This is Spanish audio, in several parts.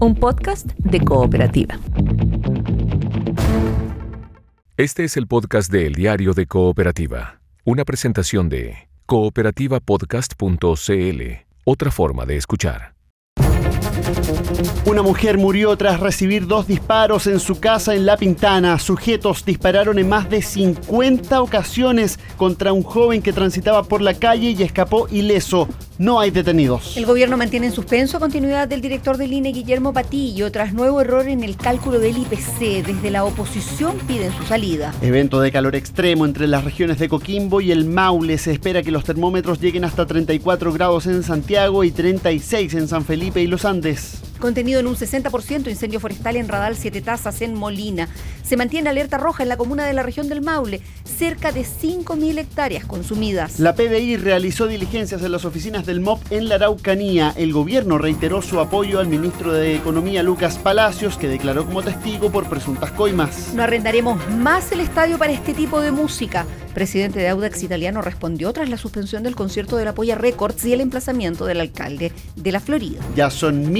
un podcast de cooperativa. Este es el podcast de El Diario de Cooperativa, una presentación de cooperativapodcast.cl, otra forma de escuchar. Una mujer murió tras recibir dos disparos en su casa en La Pintana. Sujetos dispararon en más de 50 ocasiones contra un joven que transitaba por la calle y escapó ileso. No hay detenidos. El gobierno mantiene en suspenso continuidad del director del INE, Guillermo Patillo, tras nuevo error en el cálculo del IPC. Desde la oposición piden su salida. Evento de calor extremo entre las regiones de Coquimbo y el Maule. Se espera que los termómetros lleguen hasta 34 grados en Santiago y 36 en San Felipe y Los Andes. Contenido en un 60% incendio forestal en Radal Siete Tazas en Molina. Se mantiene alerta roja en la comuna de la región del Maule. Cerca de 5.000 hectáreas consumidas. La PDI realizó diligencias en las oficinas del MOP en la Araucanía. El gobierno reiteró su apoyo al ministro de Economía Lucas Palacios, que declaró como testigo por presuntas coimas. No arrendaremos más el estadio para este tipo de música. Presidente de Audax Italiano respondió tras la suspensión del concierto de la Polla Records y el emplazamiento del alcalde de la Florida. Ya son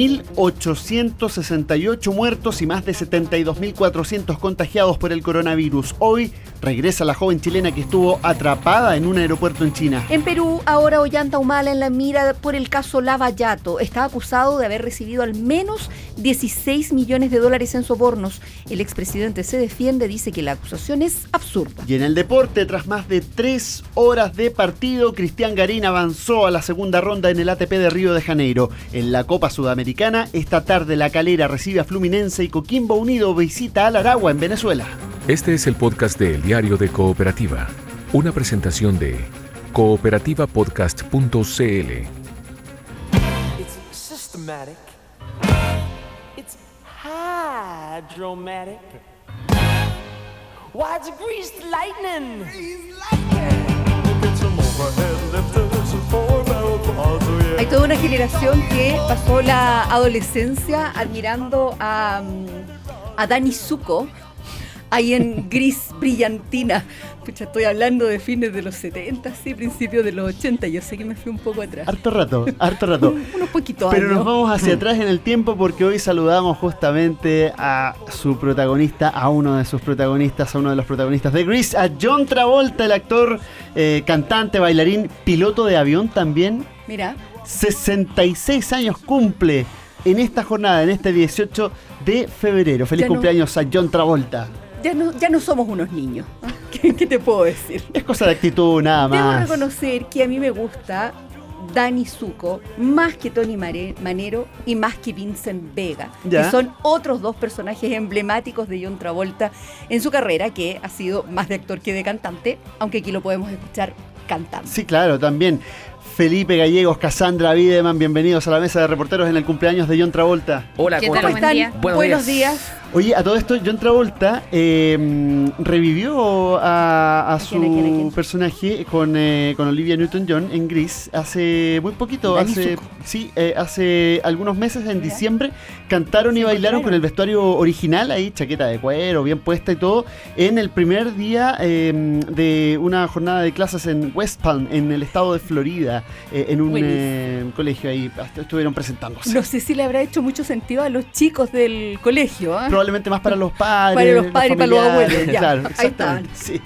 1.868 muertos y más de 72.400 contagiados por el coronavirus. Hoy regresa la joven chilena que estuvo atrapada en un aeropuerto en China. En Perú, ahora Ollanta Humala en la mira por el caso Lavallato. Está acusado de haber recibido al menos 16 millones de dólares en sobornos. El expresidente se defiende, dice que la acusación es absurda. Y en el deporte, tras más de tres horas de partido, Cristian Garín avanzó a la segunda ronda en el ATP de Río de Janeiro. En la Copa Sudamericana, esta tarde La Calera recibe a Fluminense y Coquimbo Unido visita a Aragua en Venezuela. Este es el podcast de El Diario de Cooperativa, una presentación de cooperativapodcast.cl. It's systematic. It's hydromatic. Why, it's greased lightning. Hay toda una generación que pasó la adolescencia admirando a, mm, a Dani Zuko ahí en gris brillantina. Pucha, estoy hablando de fines de los 70, sí, principios de los 80. Yo sé que me fui un poco atrás. Harto rato, harto rato. Unos poquitos Pero años. nos vamos hacia atrás en el tiempo porque hoy saludamos justamente a su protagonista, a uno de sus protagonistas, a uno de los protagonistas de Grease, a John Travolta, el actor, eh, cantante, bailarín, piloto de avión también. Mira, 66 años cumple en esta jornada, en este 18 de febrero. Feliz Ya no- cumpleaños a John Travolta. Ya no, ya no somos unos niños. ¿Qué, qué te puedo decir? Es cosa de actitud nada Debo más. reconocer que a mí me gusta Dani Zuko más que Tony Mare- Manero y más que Vincent Vega, Ya. que son otros dos personajes emblemáticos de John Travolta en su carrera, que ha sido más de actor que de cantante, aunque aquí lo podemos escuchar cantando. Sí, claro, también. Felipe Gallegos, Cassandra Videman, bienvenidos a la mesa de reporteros en el cumpleaños de John Travolta. Hola, ¿Qué ¿cómo? ¿Cómo están? Buenos días. días. Oye, a todo esto, John Travolta eh, revivió a, a su quién, a quién, a quién? personaje con, eh, con Olivia Newton-John en Gris hace muy poquito, hace, sí, eh, hace algunos meses, en diciembre, cantaron y bailaron con el vestuario original, ahí chaqueta de cuero, bien puesta y todo, en el primer día eh, de una jornada de clases en West Palm, en el estado de Florida, eh, en un eh, colegio ahí, estuvieron presentándose. No sé si le habrá hecho mucho sentido a los chicos del colegio. ¿ah? Probablemente más para los padres. Para los padres y para los abuelos, ya. Claro, Ahí exactamente. está. Sí.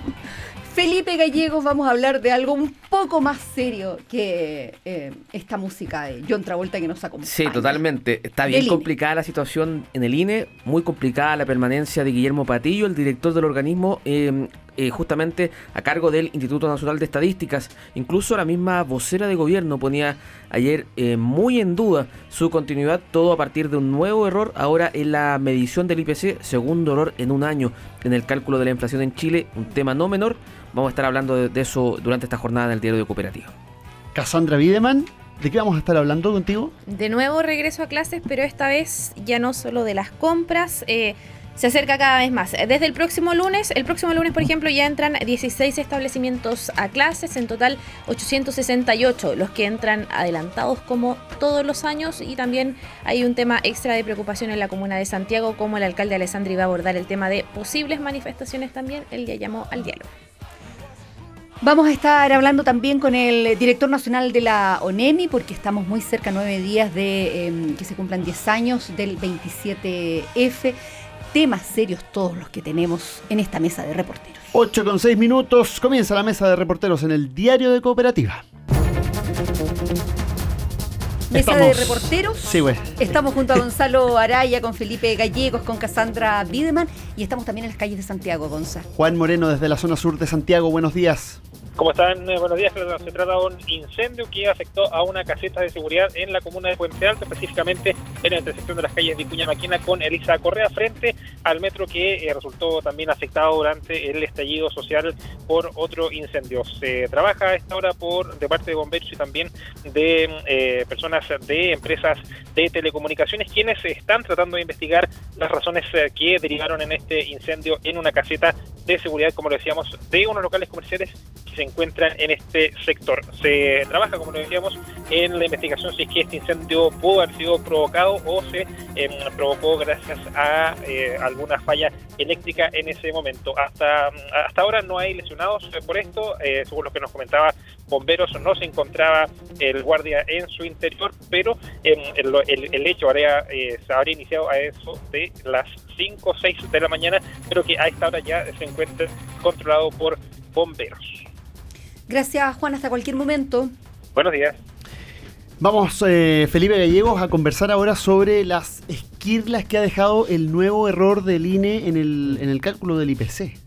Felipe Gallegos, vamos a hablar de algo un poco más serio que eh, esta música de John Travolta que nos acompaña. Sí, totalmente. Está bien INE. complicada la situación en el INE, muy complicada la permanencia de Guillermo Patillo, el director del organismo, eh, eh, justamente a cargo del Instituto Nacional de Estadísticas. Incluso la misma vocera de gobierno ponía ayer eh, muy en duda su continuidad, todo a partir de un nuevo error ahora en la medición del IPC, segundo error en un año en el cálculo de la inflación en Chile, un tema no menor. Vamos a estar hablando de, de eso durante esta jornada en el diario de Cooperativa. Cassandra Videman, ¿de qué vamos a estar hablando contigo? De nuevo regreso a clases, pero esta vez ya no solo de las compras. eh, se acerca cada vez más. Desde el próximo lunes, el próximo lunes, por ejemplo, ya entran 16 establecimientos a clases, en total 868 los que entran adelantados como todos los años y también hay un tema extra de preocupación en la comuna de Santiago, como el alcalde Alessandri va a abordar el tema de posibles manifestaciones también, él ya llamó al diálogo. Vamos a estar hablando también con el director nacional de la ONEMI, porque estamos muy cerca, nueve días de eh, que se cumplan 10 años del 27F. Temas serios todos los que tenemos en esta mesa de reporteros. 8 con 6 minutos, comienza la mesa de reporteros en el diario de Cooperativa. Mesa Estamos- de reporteros. Sí, güey. Estamos junto a Gonzalo Araya, con Felipe Gallegos, con Cassandra Bideman y estamos también en las calles de Santiago, Gonza. Juan Moreno desde la zona sur de Santiago, buenos días. ¿Cómo están? Eh, buenos días. Se trata de un incendio que afectó a una caseta de seguridad en la comuna de Puente Alto, específicamente en la intersección de las calles Vicuña Maquina con Elisa Correa, frente al metro que eh, resultó también afectado durante el estallido social por otro incendio. Se trabaja a esta hora por de parte de bomberos y también de eh, personas de empresas de telecomunicaciones quienes están tratando de investigar las razones eh, que derivaron en este incendio en una caseta de seguridad, como lo decíamos, de unos locales comerciales que se encuentran en este sector. Se trabaja, como lo decíamos, en la investigación si es que este incendio pudo haber sido provocado o se eh, provocó gracias a eh, alguna falla eléctrica en ese momento. Hasta, hasta ahora no hay lesionados eh, por esto, eh, según lo que nos comentaba bomberos, no se encontraba el guardia en su interior, pero el, el- el hecho habría, eh, se habría iniciado a eso de las 5 o 6 de la mañana, pero que a esta hora ya se encuentra controlado por bomberos. Gracias, Juan, hasta cualquier momento. Buenos días. Vamos, eh, Felipe Gallegos, a conversar ahora sobre las esquirlas que ha dejado el nuevo error del INE en el, en el cálculo del IPC.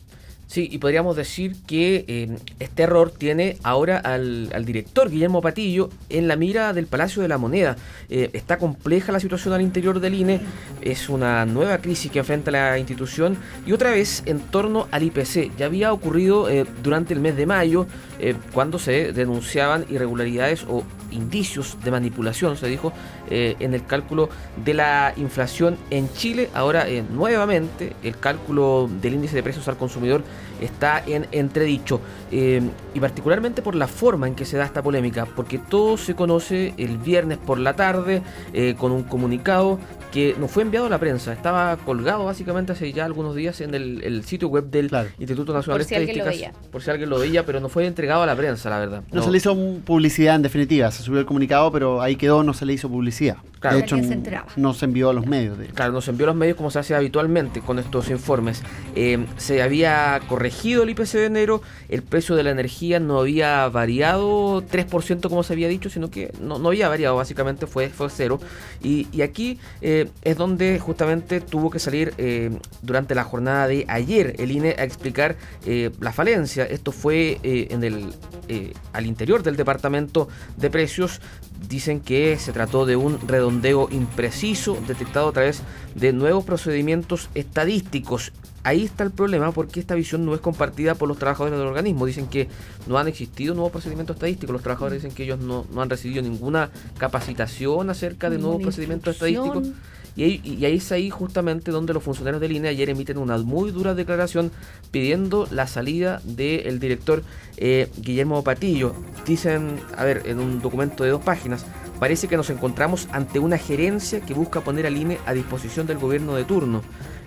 Sí, y podríamos decir que eh, este error tiene ahora al, al director Guillermo Patillo en la mira del Palacio de la Moneda. Eh, está compleja la situación al interior del INE, es una nueva crisis que enfrenta la institución y otra vez en torno al IPC. Ya había ocurrido eh, durante el mes de mayo eh, cuando se denunciaban irregularidades o indicios de manipulación, se dijo, eh, en el cálculo de la inflación en Chile. Ahora, eh, nuevamente, el cálculo del índice de precios al consumidor está en entredicho. eh, y particularmente por la forma en que se da esta polémica, porque todo se conoce el viernes por la tarde eh, con un comunicado que nos fue enviado a la prensa. Estaba colgado básicamente hace ya algunos días en el, el sitio web del Claro. Instituto Nacional Por si de alguien lo Estadísticas. Por si alguien lo veía, pero no fue entregado a la prensa, la verdad. No, se le hizo publicidad en definitiva, se subió el comunicado, pero ahí quedó, no se le hizo publicidad. Claro. De hecho, se no se envió a los medios. De Claro, nos envió a los medios como se hace habitualmente con estos informes. Eh, se había corregido el IPC de enero, el precio de la energía no había variado 3% como se había dicho, sino que no, no había variado, básicamente fue, fue cero. Y, y aquí eh, es donde justamente tuvo que salir eh, durante la jornada de ayer el INE a explicar eh, la falencia. Esto fue eh, en el, eh, al interior del departamento de precios. Dicen que se trató de un redondeo impreciso detectado a través de nuevos procedimientos estadísticos. Ahí está el problema porque esta visión no es compartida por los trabajadores del organismo. Dicen que no han existido nuevos procedimientos estadísticos. Los trabajadores dicen que ellos no, no han recibido ninguna capacitación acerca de nuevos procedimientos estadísticos. Y ahí, y ahí es ahí justamente donde los funcionarios del INE ayer emiten una muy dura declaración pidiendo la salida del director eh, Guillermo Patillo. Dicen, a ver, en un documento de dos páginas, parece que nos encontramos ante una gerencia que busca poner al INE a disposición del gobierno de turno.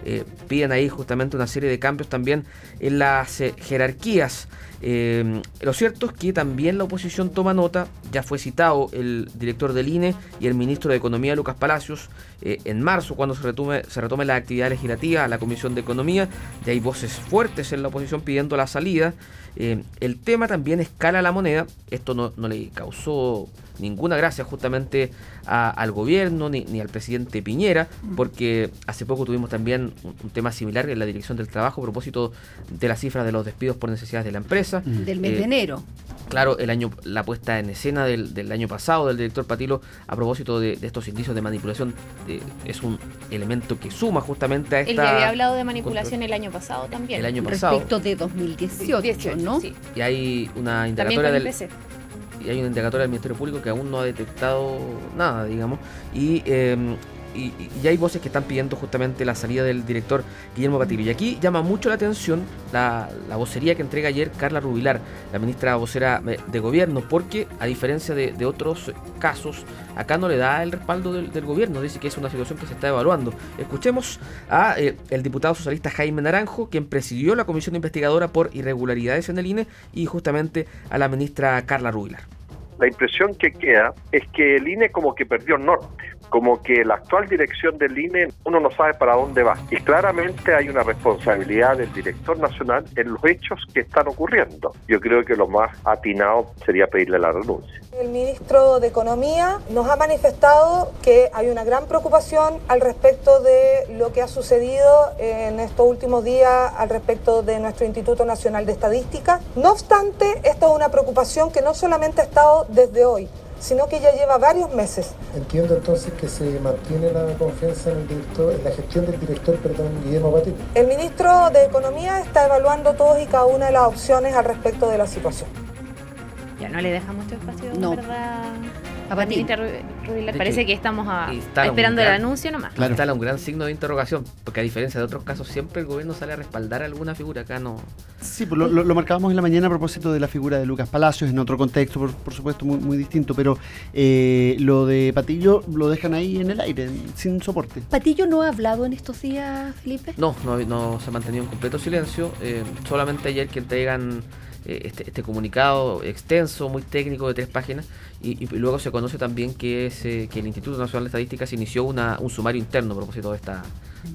Eh, piden ahí justamente una serie de cambios también en las eh, jerarquías. Eh, lo cierto es que también la oposición toma nota, ya fue citado el director del INE y el ministro de Economía, Lucas Palacios, eh, en marzo, cuando se retome, se retome la actividad legislativa a la Comisión de Economía, y hay voces fuertes en la oposición pidiendo la salida. El tema también escala la moneda, esto no, no le causó ninguna gracia justamente a- al gobierno ni, ni al presidente Piñera, porque hace poco tuvimos también un, un tema similar en la dirección del trabajo a propósito de las cifras de los despidos por necesidades de la empresa. Del mes Eh, de enero. Claro, el año, la puesta en escena del, del año pasado del director Patilo a propósito de, de estos indicios de manipulación eh, es un elemento que suma justamente a esta... Él ya había hablado de manipulación el año pasado también. El año pasado. Respecto de 2018, 18, ¿no? sí. Y hay una También indagatoria del, y hay una indagatoria del Ministerio Público que aún no ha detectado nada, digamos. Y eh, y, hay voces que están pidiendo justamente la salida del director Guillermo Patillo. Y aquí llama mucho la atención la, la vocería que entrega ayer Carla Rubilar, la ministra vocera de gobierno, porque a diferencia de, de otros casos, acá no le da el respaldo del, del gobierno, dice que es una situación que se está evaluando. Escuchemos a eh, el diputado socialista Jaime Naranjo, quien presidió la comisión investigadora por irregularidades en el INE, y justamente a la ministra Carla Rubilar. la impresión que queda es que el INE como que perdió el norte, como que la actual dirección del INE uno no sabe para dónde va. Y claramente hay una responsabilidad del director nacional en los hechos que están ocurriendo. Yo creo que lo más atinado sería pedirle la renuncia. El ministro de Economía nos ha manifestado que hay una gran preocupación al respecto de lo que ha sucedido en estos últimos días al respecto de nuestro Instituto Nacional de Estadística. No obstante, esto es una preocupación que no solamente ha estado desde hoy, sino que ya lleva varios meses. Entiendo entonces que se mantiene la confianza en, el director, en la gestión del director, perdón, Guillermo Patillo. El ministro de Economía está evaluando todas y cada una de las opciones al respecto de la situación. Ya no le deja mucho espacio, No. ¿verdad? A La Patillo. ministra Ru- Rubilar. De Parece hecho, que estamos a- un esperando el gran- anuncio nomás. Claro. Instala un gran signo de interrogación, porque a diferencia de otros casos, siempre el gobierno sale a respaldar a alguna figura. Acá no. Sí, pues lo, lo- lo marcábamos en la mañana a propósito de la figura de Lucas Palacios, en otro contexto, por, por supuesto, muy, muy distinto, pero eh, lo de Patillo lo dejan ahí en el aire, sin soporte. ¿Patillo no ha hablado en estos días, Felipe? No, no, no se ha mantenido en completo silencio. eh, solamente ayer que entregan eh, este, este comunicado extenso, muy técnico de tres páginas, y, y luego se conoce también que, es, eh, que el Instituto Nacional de Estadísticas inició una, un sumario interno a propósito de esta,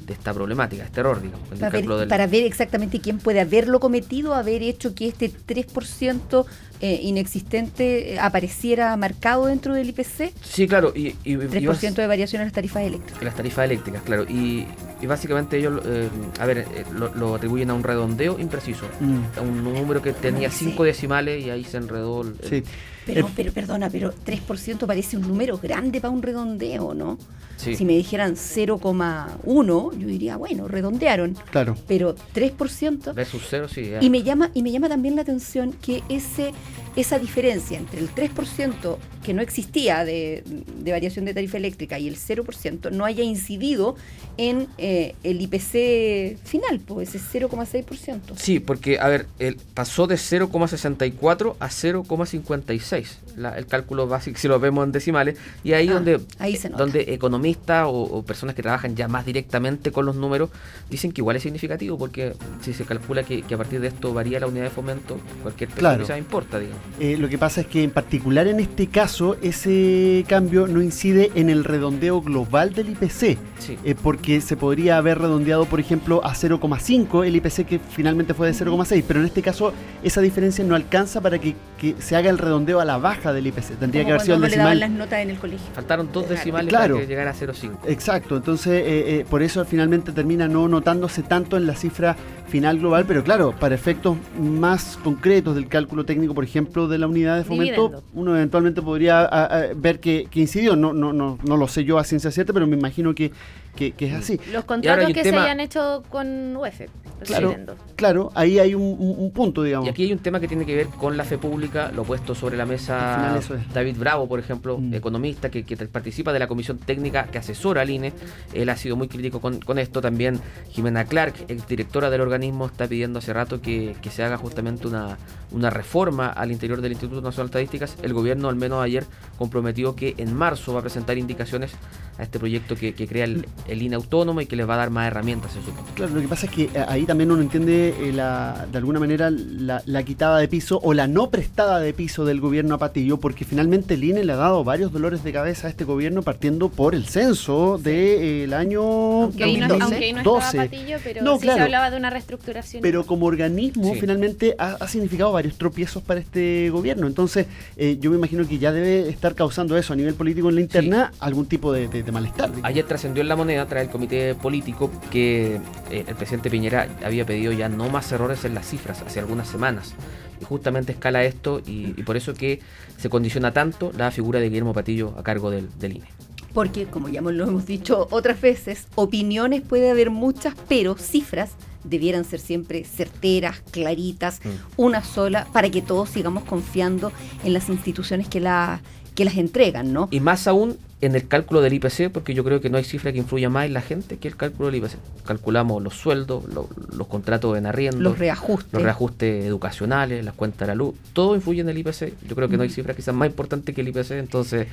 de esta problemática, este error, digamos. el Para ver, cálculo del- para ver exactamente quién puede haberlo cometido, haber hecho que este 3% eh, inexistente eh, apareciera marcado dentro del IPC. Sí, claro, y, y, y 3% de variación en las tarifas eléctricas. las tarifas eléctricas, claro. Y, y básicamente ellos, eh, a ver, eh, lo, lo atribuyen a un redondeo impreciso. Mm. A un número que tenía Sí. cinco decimales y ahí se enredó. el- el- Sí. Pero, Eh, pero perdona, pero 3% parece un número grande para un redondeo, ¿no? sí. Si me dijeran 0,1, yo diría, bueno, redondearon. Claro. Pero 3%. Versus cero, sí. ya. Y me llama, y me llama también la atención que ese, esa diferencia entre el 3% que no existía de, de variación de tarifa eléctrica y el 0% no haya incidido en eh, el IPC final, pues ese 0,6%. Sí, porque, a ver, el, pasó de 0,64 a 0,56. la- El cálculo básico, si lo vemos en decimales. Y ahí Ah, donde, ahí se nota. donde economistas o, o personas que trabajan ya más directamente con los números dicen que igual es significativo, porque si se calcula que, que a partir de esto varía la unidad de fomento, cualquier peso Claro. que sea importa, digamos. Eh, lo que pasa es que en particular en este caso ese cambio no incide en el redondeo global del IPC, Sí. eh, porque se podría haber redondeado, por ejemplo, a 0,5 el IPC que finalmente fue de 0,6, pero en este caso esa diferencia no alcanza para que, que se haga el redondeo a la baja del IPC. Tendría Como que haber sido el uno le daban decimal. las notas en el colegio. Faltaron dos decimales Claro. para que llegara a 0,5. Exacto, entonces eh, eh, por eso finalmente termina no notándose tanto en la cifra final global, pero claro, para efectos más concretos del cálculo técnico, por ejemplo, de la unidad de fomento, Dividendo. uno eventualmente podría a- a, ver que, que incidió. No, no, no, no lo sé yo a ciencia cierta, pero me imagino que, que- que es así. Los contratos que tema- se hayan hecho con UEF. Claro, claro, ahí hay un, un- un punto, digamos. Y aquí hay un tema que tiene que ver con la fe pública, lo puesto sobre la mesa es. David Bravo, por ejemplo, Mm. economista que, que participa de la comisión técnica que asesora al INE. Él ha sido muy crítico con, con esto. También Jimena Clark, exdirectora del organismo, está pidiendo hace rato que, que se haga justamente una, una reforma al interior del Instituto Nacional de Estadísticas. El gobierno, al menos ayer, comprometió que en marzo va a presentar indicaciones a este proyecto que, que crea el, el INE autónomo y que les va a dar más herramientas, se supone. Claro, lo que pasa es que eh, ahí también uno entiende eh, la, de alguna manera la, la quitada de piso o la no prestada de piso del gobierno a Patillo, porque finalmente el INE le ha dado varios dolores de cabeza a este gobierno partiendo por el censo del año Aunque ahí no, 2012. aunque ahí no estaba Patillo, pero No, sí claro. se hablaba de una reestructuración. Pero como organismo, Sí. finalmente ha, ha significado varios tropiezos para este gobierno. Entonces, eh, yo me imagino que ya debe estar causando eso a nivel político en la interna algún tipo de, de- de malestar. digamos. Ayer trascendió en la moneda tras el comité político que eh, el presidente Piñera había pedido ya no más errores en las cifras hace algunas semanas. Y justamente escala esto y, y por eso que se condiciona tanto la figura de Guillermo Patillo a cargo del, del INE. Porque, como ya lo hemos dicho otras veces, opiniones puede haber muchas, pero cifras debieran ser siempre certeras, claritas, Mm. una sola, para que todos sigamos confiando en las instituciones que, la, que las entregan, ¿no? Y más aún en el cálculo del IPC, porque yo creo que no hay cifra que influya más en la gente que el cálculo del IPC. Calculamos los sueldos, lo- los contratos en arriendo, Los reajustes. los reajustes educacionales, las cuentas de la luz, todo influye en el IPC. Yo creo que no hay cifra quizás más importante que el IPC, entonces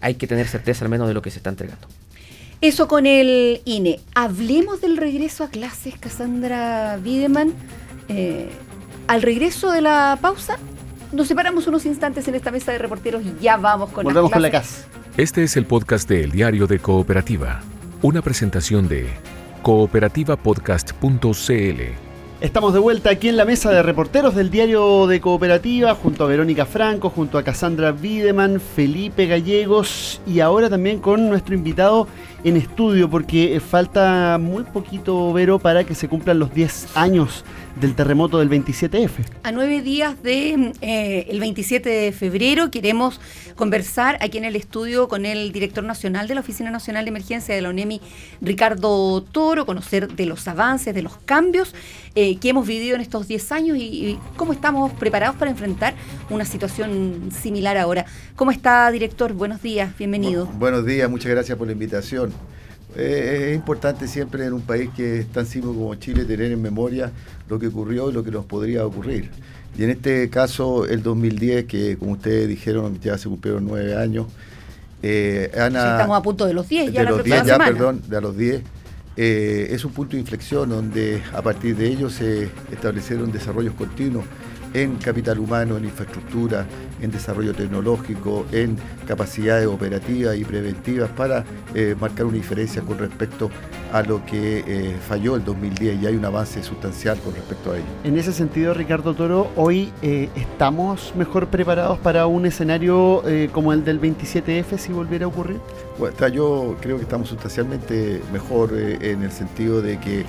hay que tener certeza al menos de lo que se está entregando. Eso con el INE. Hablemos del regreso a clases, Cassandra Wiedemann. Eh, al regreso de la pausa, nos separamos unos instantes en esta mesa de reporteros y ya vamos con Volvemos con la casa. Este es el podcast de El Diario de Cooperativa, una presentación de cooperativapodcast.cl. Estamos de vuelta aquí en la mesa de reporteros del diario de Cooperativa, junto a Verónica Franco, junto a Cassandra Wiedemann, Felipe Gallegos y ahora también con nuestro invitado en estudio, porque eh, falta muy poquito, Vero, para que se cumplan los 10 años del terremoto del 27F. A nueve días del de, el 27 de febrero queremos conversar aquí en el estudio con el director nacional de la Oficina Nacional de Emergencia de la UNEMI, Ricardo Toro, conocer de los avances, de los cambios eh, que hemos vivido en estos 10 años y, y, cómo estamos preparados para enfrentar una situación similar ahora. ¿Cómo está, director? Buenos días, bienvenido. Bu buenos días, muchas gracias por la invitación. Eh, es importante siempre en un país que es tan simple como Chile tener en memoria lo que ocurrió y lo que nos podría ocurrir. Y en este caso, el 2010, que como ustedes dijeron, ya se cumplieron nueve años. Eh, Ana, sí, estamos a punto de los 10, ya de los 10, semana. ya, perdón, de a los 10. Eh, es un punto de inflexión donde a partir de ello se establecieron desarrollos continuos en capital humano, en infraestructura, en desarrollo tecnológico, en capacidades operativas y preventivas para eh, marcar una diferencia con respecto a lo que eh, falló el 2010 y hay un avance sustancial con respecto a ello. En ese sentido, Ricardo Toro, hoy eh, estamos mejor preparados para un escenario como el del 27F si volviera a ocurrir. Bueno, yo creo que estamos sustancialmente mejor en el sentido de que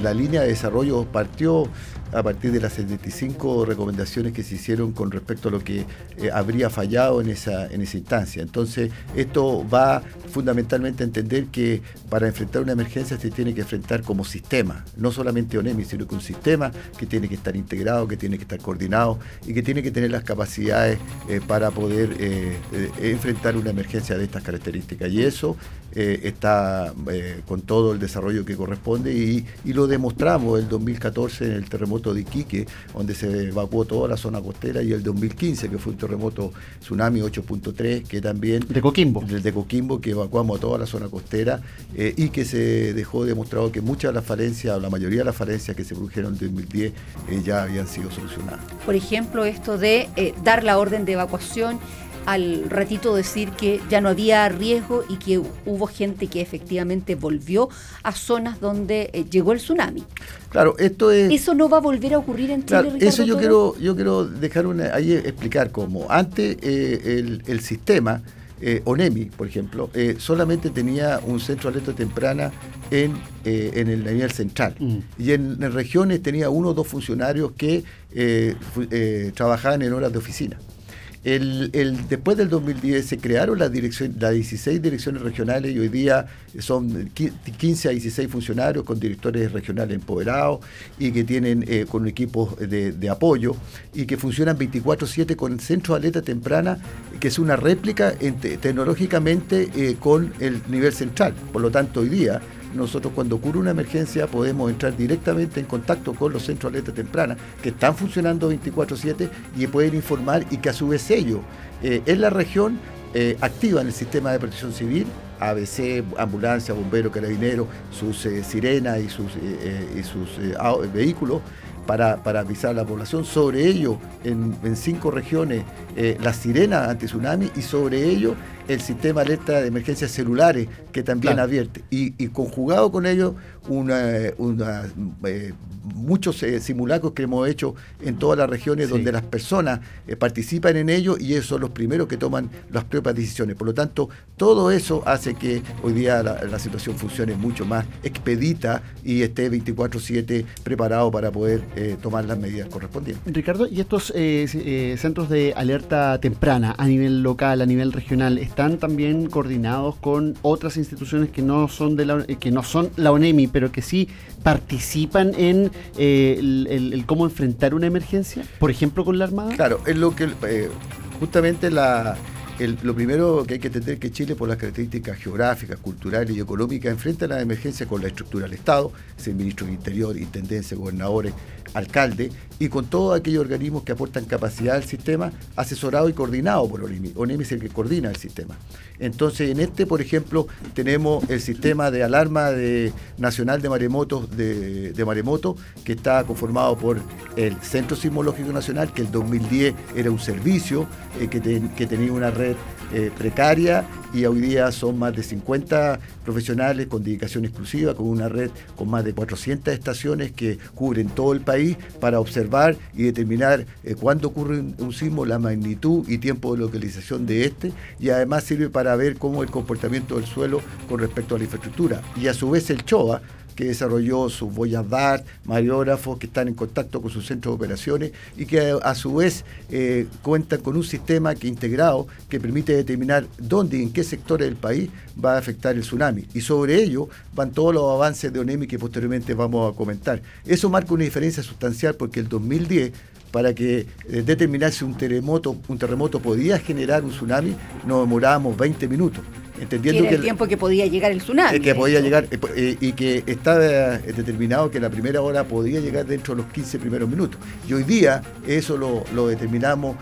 la línea de desarrollo partió a partir de las 75 recomendaciones que se hicieron con respecto a lo que eh, habría fallado en esa, en esa instancia. Entonces, esto va fundamentalmente a entender que para enfrentar una emergencia se tiene que enfrentar como sistema, no solamente ONEMI, sino que un sistema que tiene que estar integrado, que tiene que estar coordinado y que tiene que tener las capacidades eh, para poder eh, enfrentar una emergencia de estas características. Y eso está con todo el desarrollo que corresponde y, y, lo demostramos el 2014 en el terremoto de Iquique, donde se evacuó toda la zona costera, y el 2015, que fue un terremoto tsunami 8.3, que también... De Coquimbo. El de Coquimbo, que evacuamos toda la zona costera eh, y que se dejó demostrado que muchas de las falencias, o la mayoría de las falencias que se produjeron en 2010 eh, ya habían sido solucionadas. Por ejemplo, esto de eh, dar la orden de evacuación al ratito decir que ya no había riesgo y que hubo gente que efectivamente volvió a zonas donde eh, llegó el tsunami. Claro, esto es. Eso no va a volver a ocurrir en Chile. Claro, eso yo quiero, yo quiero dejar una, ahí explicar cómo. Antes eh, el, el, sistema. Eh, ONEMI, por ejemplo, eh, solamente tenía un centro de alerta temprana en, eh, en el nivel central. Mm. Y en, en, regiones tenía uno o dos funcionarios que eh, trabajaban en horas de oficina. El, el, después del 2010 se crearon las, dirección, las 16 direcciones regionales y hoy día son 15 a 16 funcionarios con directores regionales empoderados y que tienen eh, con equipos de, de, apoyo y que funcionan 24/7 con centro de alerta temprana que es una réplica tecnológicamente eh, con el nivel central. Por lo tanto, hoy día nosotros cuando ocurre una emergencia podemos entrar directamente en contacto con los centros de alerta temprana que están funcionando 24/7 y pueden informar y que a su vez ellos eh, en la región eh, activan el sistema de protección civil, ABC, ambulancia, bomberos, carabineros, sus eh, sirenas y sus, vehículos para, avisar a la población. Sobre ello, en, cinco regiones, las sirenas anti-tsunami y sobre ello el sistema de alerta de emergencias celulares que también claro. advierte. Y, y, conjugado con ello, una, una, eh, muchos eh, simulacros que hemos hecho en todas las regiones sí. donde las personas eh, participan en ello y ellos son los primeros que toman las propias decisiones. Por lo tanto, todo eso hace que hoy día la, la situación funcione mucho más expedita y esté 24/7 preparado para poder eh, tomar las medidas correspondientes. Ricardo, ¿y estos eh, centros de alerta temprana a nivel local, a nivel regional, están también coordinados con otras instituciones que no son de la, que no son la ONEMI, pero que sí participan en eh, el, cómo enfrentar una emergencia? Por ejemplo, con la Armada. Claro, es lo que eh, justamente la el- lo primero que hay que entender es que Chile, por las características geográficas, culturales y económicas, enfrenta la emergencia con la estructura del Estado, es el ministro del Interior, intendencia, gobernadores, alcalde, y con todos aquellos organismos que aportan capacidad al sistema, asesorado y coordinado por ONEMI. ONEMI es el que coordina el sistema. Entonces, en este, por ejemplo, tenemos el sistema de alarma de- nacional de maremotos de, maremoto, que está conformado por el Centro Sismológico Nacional, que el 2010 era un servicio eh, que tenía una red eh, precaria y hoy día son más de 50 profesionales con dedicación exclusiva, con una red con más de 400 estaciones que cubren todo el país para observar y determinar eh, cuándo ocurre un, un sismo, la magnitud y tiempo de localización de este y además sirve para ver cómo el comportamiento del suelo con respecto a la infraestructura. Y a su vez el CHOA, que desarrolló sus boyas DART, mariógrafos que están en contacto con sus centros de operaciones y que a, su vez eh, cuentan con un sistema que integrado que permite determinar dónde y en qué sectores del país va a afectar el tsunami. Y sobre ello van todos los avances de ONEMI que posteriormente vamos a comentar. Eso marca una diferencia sustancial porque el 2010 para que eh, determinase un terremoto, un terremoto podía generar un tsunami, nos demorábamos 20 minutos. Que Entendiendo era que el tiempo que podía llegar el tsunami. eh, que podía llegar eh, eh, y que estaba eh, determinado que la primera hora podía llegar dentro de los 15 primeros minutos. Y hoy día eso lo, lo determinamos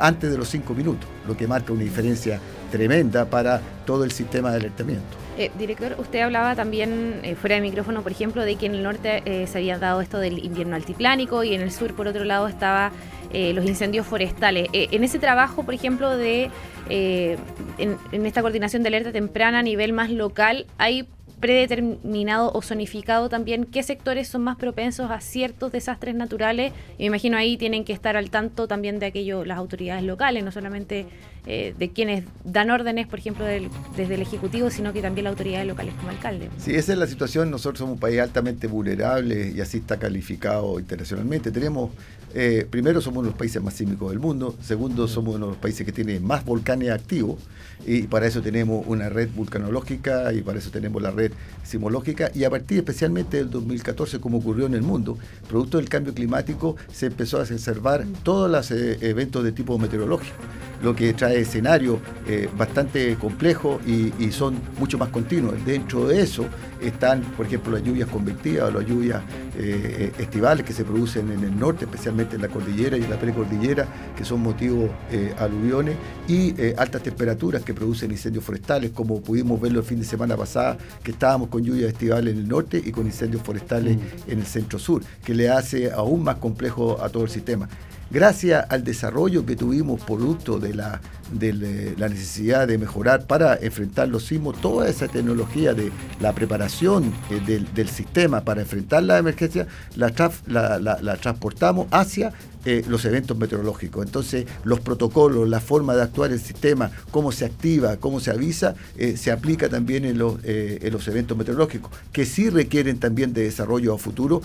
antes de los 5 minutos, lo que marca una diferencia tremenda para todo el sistema de alertamiento. Eh, director, usted hablaba también eh, fuera de micrófono, por ejemplo, de que en el norte eh, se había dado esto del invierno altiplánico y en el sur, por otro lado, estaba los incendios forestales. En ese trabajo, por ejemplo, de en, en esta coordinación de alerta temprana a nivel más local, hay predeterminado o zonificado también qué sectores son más propensos a ciertos desastres naturales. Y me imagino ahí tienen que estar al tanto también de aquello las autoridades locales, no solamente eh, de quienes dan órdenes, por ejemplo, del- desde el Ejecutivo, sino que también las autoridades locales como alcalde. Sí, esa es la situación. Nosotros somos un país altamente vulnerable y así está calificado internacionalmente. Tenemos, eh, primero, somos uno de los países más sísmicos del mundo. Segundo, somos uno de los países que tiene más volcanes activos y para eso tenemos una red vulcanológica y para eso tenemos la red sismológica. Y a partir especialmente del 2014, como ocurrió en el mundo, producto del cambio climático, se empezó a observar todos los eh, eventos de tipo meteorológico, lo que trae escenarios eh, bastante complejos y, y son mucho más continuos. Dentro de eso están, por ejemplo, las lluvias convectivas o las lluvias eh, estivales que se producen en el norte, especialmente en la cordillera y en la precordillera, que son motivos eh, aluviones, y eh, altas temperaturas que producen incendios forestales, como pudimos verlo el fin de semana pasada, que estábamos con lluvias estivales en el norte y con incendios forestales en el centro sur, que le hace aún más complejo a todo el sistema. Gracias al desarrollo que tuvimos producto de la, de la necesidad de mejorar para enfrentar los sismos, toda esa tecnología de la preparación eh, del, sistema para enfrentar la emergencia, la, traf- la- transportamos hacia eh, los eventos meteorológicos. Entonces, los protocolos, la forma de actuar el sistema, cómo se activa, cómo se avisa, eh, se aplica también en los, en los eventos meteorológicos, que sí requieren también de desarrollo a futuro,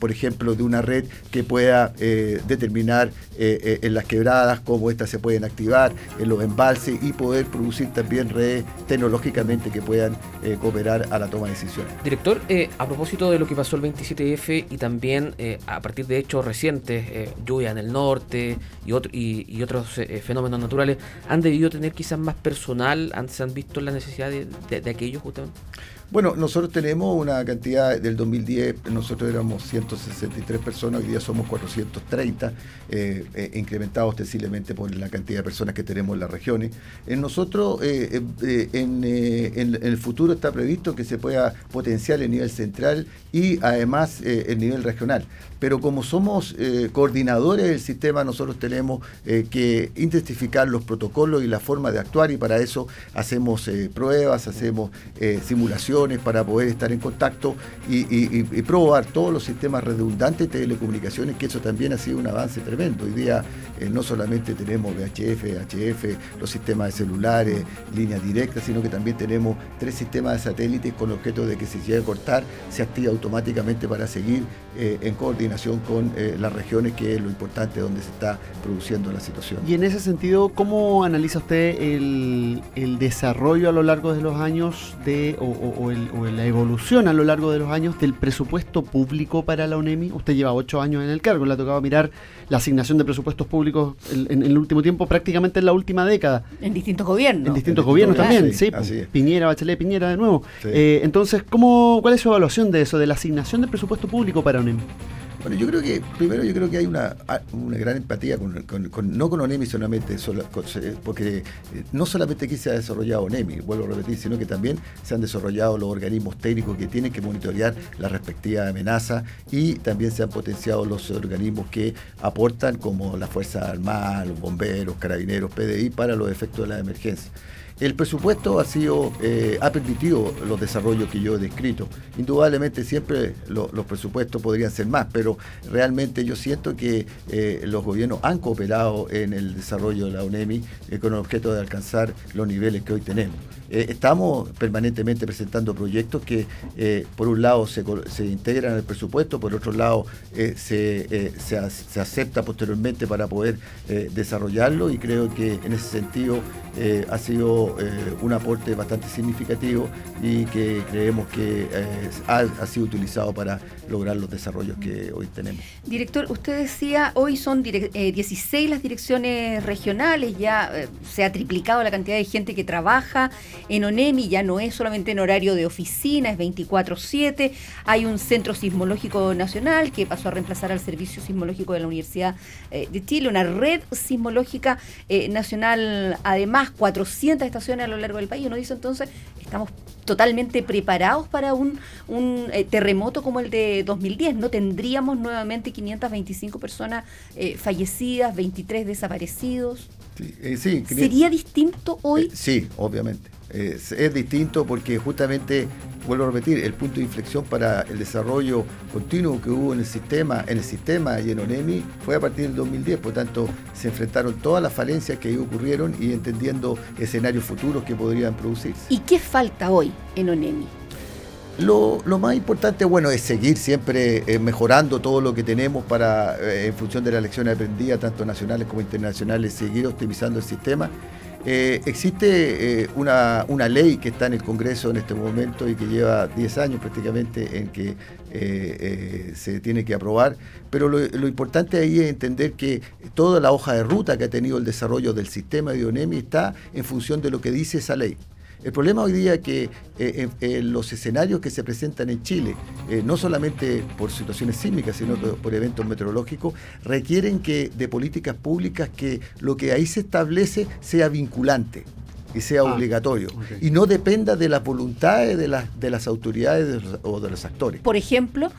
por ejemplo, de una red que pueda determinar en las quebradas cómo estas se pueden activar, en los embalses y poder producir también redes tecnológicamente que puedan eh, cooperar a la toma de decisiones. Director, eh, a propósito de lo que pasó el 27F y también eh, a partir de hechos recientes, lluvia en el norte y, otro- y, otros fenómenos naturales, ¿han debido tener quizás más personal? ¿Han, ¿Se han visto la necesidad de, de, de aquello justamente? Bueno, nosotros tenemos una cantidad del 2010, nosotros éramos 163 personas, hoy día somos 430, eh, eh, incrementados ostensiblemente por la cantidad de personas que tenemos en las regiones. En nosotros, eh, eh, en, eh, en- el futuro está previsto que se pueda potenciar el nivel central y además el nivel regional. Pero como somos eh, coordinadores del sistema, nosotros tenemos eh, que intensificar los protocolos y la forma de actuar y para eso hacemos eh, pruebas, hacemos simulaciones para poder estar en contacto y, probar todos los sistemas redundantes de telecomunicaciones, que eso también ha sido un avance tremendo. Hoy día no solamente tenemos VHF, HF, los sistemas de celulares, líneas directas, sino que también tenemos tres sistemas de satélites con objeto de que si llegue a cortar, se activa automáticamente para seguir en coordinación con eh, las regiones, que es lo importante donde se está produciendo la situación. Y en ese sentido, ¿cómo analiza usted el, el desarrollo a lo largo de los años de, o, o- o el- o la evolución a lo largo de los años del presupuesto público para la UNEMI? Usted lleva ocho años en el cargo, le ha tocado mirar la asignación de presupuestos públicos en, en el último tiempo prácticamente en la última década. En distintos gobiernos. En distintos En gobiernos distintos también, sí. sí, así es. Piñera, Bachelet, Piñera de nuevo. Sí. Eh, entonces, ¿cómo, ¿cuál es su evaluación de eso, de la asignación del presupuesto público para ONEM? Bueno, yo creo que, primero yo creo que hay una, a- una gran empatía, con, con- con- no con ONEMI solamente, se- porque eh, no solamente aquí se ha desarrollado ONEMI, vuelvo a repetir, sino que también se han desarrollado los organismos técnicos que tienen que monitorear la respectiva amenaza y también se han potenciado los organismos que aportan como las Fuerzas Armadas, los bomberos, carabineros, PDI para los efectos de la emergencia. El presupuesto ha sido, eh, ha permitido los desarrollos que yo he descrito. Indudablemente siempre lo- los presupuestos podrían ser más, pero realmente yo siento que eh, los gobiernos han cooperado en el desarrollo de la UNEMI eh, con el objeto de alcanzar los niveles que hoy tenemos. Eh, estamos permanentemente presentando proyectos que eh, por un lado se, se integran al presupuesto, por otro lado eh, se, se, se acepta posteriormente para poder desarrollarlo y creo que en ese sentido ha sido un aporte bastante significativo y que creemos que ha, ha sido utilizado para lograr los desarrollos que hoy tenemos. Director, usted decía, hoy son eh, 16 las direcciones regionales, ya se ha triplicado la cantidad de gente que trabaja en ONEMI, ya no es solamente en horario de oficina, es 24/7, hay un centro sismológico nacional que pasó a reemplazar al Servicio Sismológico de la Universidad eh, de Chile, una red sismológica eh, nacional, además 400 estaciones a lo largo del país, uno dice entonces, estamos totalmente preparados para un, un, eh, terremoto como el de 2010. No tendríamos nuevamente 525 personas eh, fallecidas, 23 desaparecidos. Sí, eh, sí, cre- ¿Sería distinto hoy? Sí, obviamente. Es, es distinto porque justamente, vuelvo a repetir, el punto de inflexión para el desarrollo continuo que hubo en el sistema, en el sistema y en ONEMI fue a partir del 2010, por tanto se enfrentaron todas las falencias que ahí ocurrieron y entendiendo escenarios futuros que podrían producirse. ¿Y qué falta hoy en ONEMI? Lo, lo más importante, bueno, es seguir siempre eh, mejorando todo lo que tenemos para, eh, en función de las lecciones aprendidas, tanto nacionales como internacionales, seguir optimizando el sistema. Eh, existe eh, una, una ley que está en el Congreso en este momento y que lleva 10 años prácticamente en que eh, se tiene que aprobar, pero lo, lo importante ahí es entender que toda la hoja de ruta que ha tenido el desarrollo del sistema de ONEMI está en función de lo que dice esa ley. El problema hoy día es que eh, en, en los escenarios que se presentan en Chile, eh, no solamente por situaciones sísmicas, sino por eventos meteorológicos, requieren que de políticas públicas que lo que ahí se establece sea vinculante y sea Ah, obligatorio y no dependa de las voluntades de las, de las autoridades de los- o de los actores. Por ejemplo,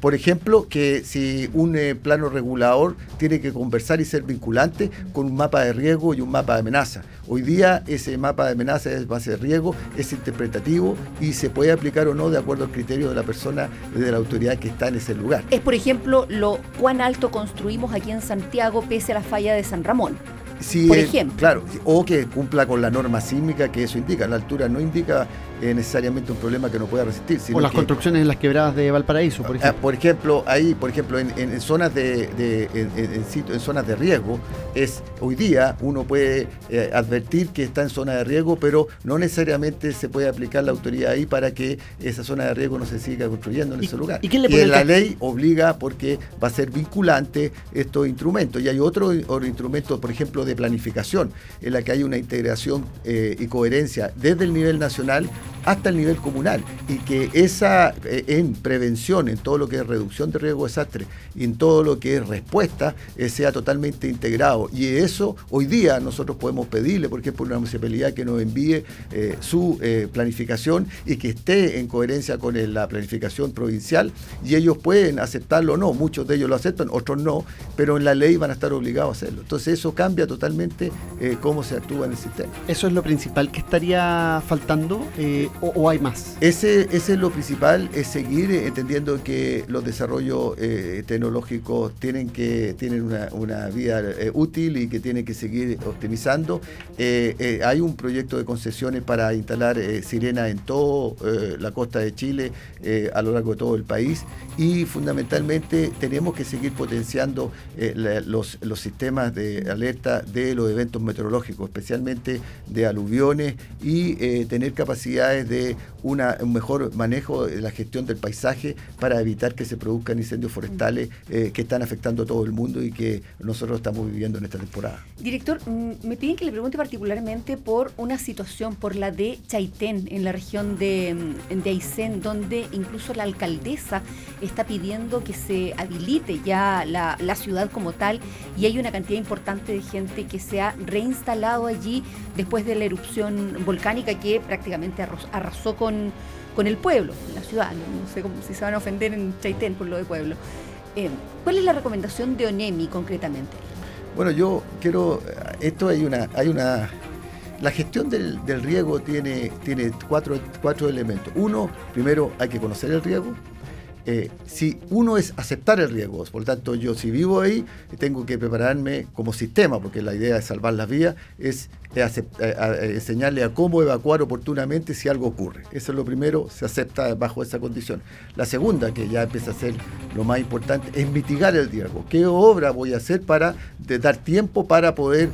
Por ejemplo, que si un eh, plano regulador tiene que conversar y ser vinculante con un mapa de riesgo y un mapa de amenaza. Hoy día ese mapa de amenaza es base de riesgo, es interpretativo y se puede aplicar o no de acuerdo al criterio de la persona, de la autoridad que está en ese lugar. es por ejemplo lo cuán alto construimos aquí en Santiago pese a la falla de San Ramón. Si, Por eh, ejemplo. Claro, o que cumpla con la norma sísmica que eso indica. La altura no indica necesariamente un problema que no pueda resistir. sino O las que- construcciones en las quebradas de Valparaíso, por Ah, ejemplo. por ejemplo, ahí, por ejemplo, en, zonas de, de- en, zonas de riesgo, es hoy día uno puede eh, advertir que está en zona de riesgo, pero no necesariamente se puede aplicar la autoridad ahí para que esa zona de riesgo no se siga construyendo en ¿Y- ese lugar. y quién le pone el la ley obliga porque va a ser vinculante estos instrumentos. Y hay otro, otro instrumento, por ejemplo, de planificación, en la que hay una integración eh, y coherencia desde el nivel nacional hasta el nivel comunal y que esa eh, en prevención, en todo lo que es reducción de riesgo de desastre y en todo lo que es respuesta, eh, sea totalmente integrado. Y eso hoy día nosotros podemos pedirle, por ejemplo, a una municipalidad que nos envíe eh, su planificación y que esté en coherencia con la planificación provincial y ellos pueden aceptarlo o no, muchos de ellos lo aceptan, otros no, pero en la ley van a estar obligados a hacerlo. Entonces eso cambia totalmente cómo se actúa en el sistema. ¿Eso es lo principal que estaría faltando o, hay más? Ese, es lo principal, es seguir eh, entendiendo que los desarrollos eh, tecnológicos tienen que tienen una, una vida eh, útil y que tienen que seguir optimizando. Hay un proyecto de concesiones para instalar eh, sirena en toda la costa de Chile, a lo largo de todo el país, y fundamentalmente tenemos que seguir potenciando los, los sistemas de alerta de los eventos meteorológicos, especialmente de aluviones, y tener capacidades de una, un mejor manejo de la gestión del paisaje para evitar que se produzcan incendios forestales eh, que están afectando a todo el mundo y que nosotros estamos viviendo en esta temporada. Director, mm, me piden que le pregunte particularmente por una situación, por la de Chaitén, en la región de, mm, de Aysén, donde incluso la alcaldesa está pidiendo que se habilite ya la, la ciudad como tal y hay una cantidad importante de gente que se ha reinstalado allí después de la erupción volcánica que prácticamente arrasó con, con el pueblo, la ciudad. No, sé cómo, si se van a ofender en Chaitén por lo de pueblo. Eh, ¿Cuál es la recomendación de ONEMI concretamente? Bueno, yo quiero, esto hay una, hay una, la gestión del, del riego tiene, tiene cuatro, cuatro elementos. Uno, primero hay que conocer el riego. Eh, si uno es aceptar el riesgo, por lo tanto yo si vivo ahí tengo que prepararme como sistema, porque la idea de salvar las vías es eh, eh, enseñarle a cómo evacuar oportunamente si algo ocurre. Eso es lo primero, se acepta bajo esa condición. La segunda, que ya empieza a ser lo más importante, es mitigar el riesgo. ¿Qué obra voy a hacer para dar tiempo para poder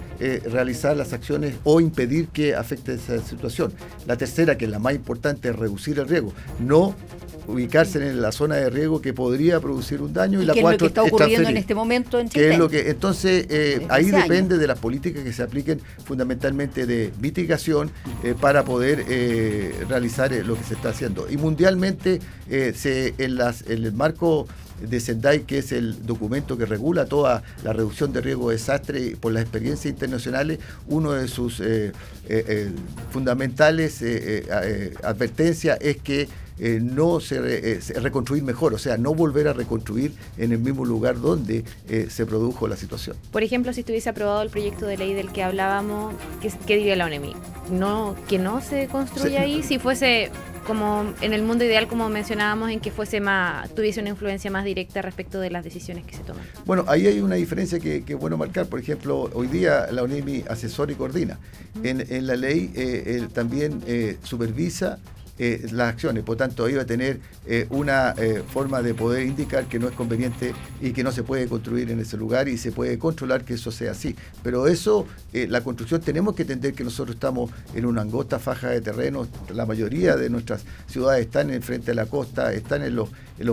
realizar las acciones o impedir que afecte esa situación? La tercera, que es la más importante, es reducir el riesgo. No ubicarse en la zona de riesgo que podría producir un daño y, ¿Y la es lo que está es ocurriendo en este momento en Que Chaitén? es lo que entonces eh, ahí depende de las políticas que se apliquen fundamentalmente de mitigación eh, para poder eh, realizar lo que se está haciendo y mundialmente se en las en el marco de Sendai, que es el documento que regula toda la reducción de riesgo de desastre por las experiencias internacionales, uno de sus eh, eh, eh, fundamentales advertencias es que eh, no se, eh, se- reconstruir mejor, o sea, no volver a reconstruir en el mismo lugar donde eh, se produjo la situación. Por ejemplo, si estuviese aprobado el proyecto de ley del que hablábamos, ¿qué, qué diría la ONEMI? No, que no se construya Sí. ahí, si fuese como en el mundo ideal, como mencionábamos, en que fuese más, tuviese una influencia más directa respecto de las decisiones que se toman. Bueno, ahí hay una diferencia que, que es bueno marcar. Por ejemplo, hoy día la ONEMI asesora y coordina. En, en la ley eh, él también eh, supervisa eh, las acciones. Por tanto, ahí va a tener eh, una eh, forma de poder indicar que no es conveniente y que no se puede construir en ese lugar y se puede controlar que eso sea así. Pero eso, la construcción, tenemos que entender que nosotros estamos en una angosta faja de terreno. La mayoría de nuestras ciudades están en frente a la costa, están en los,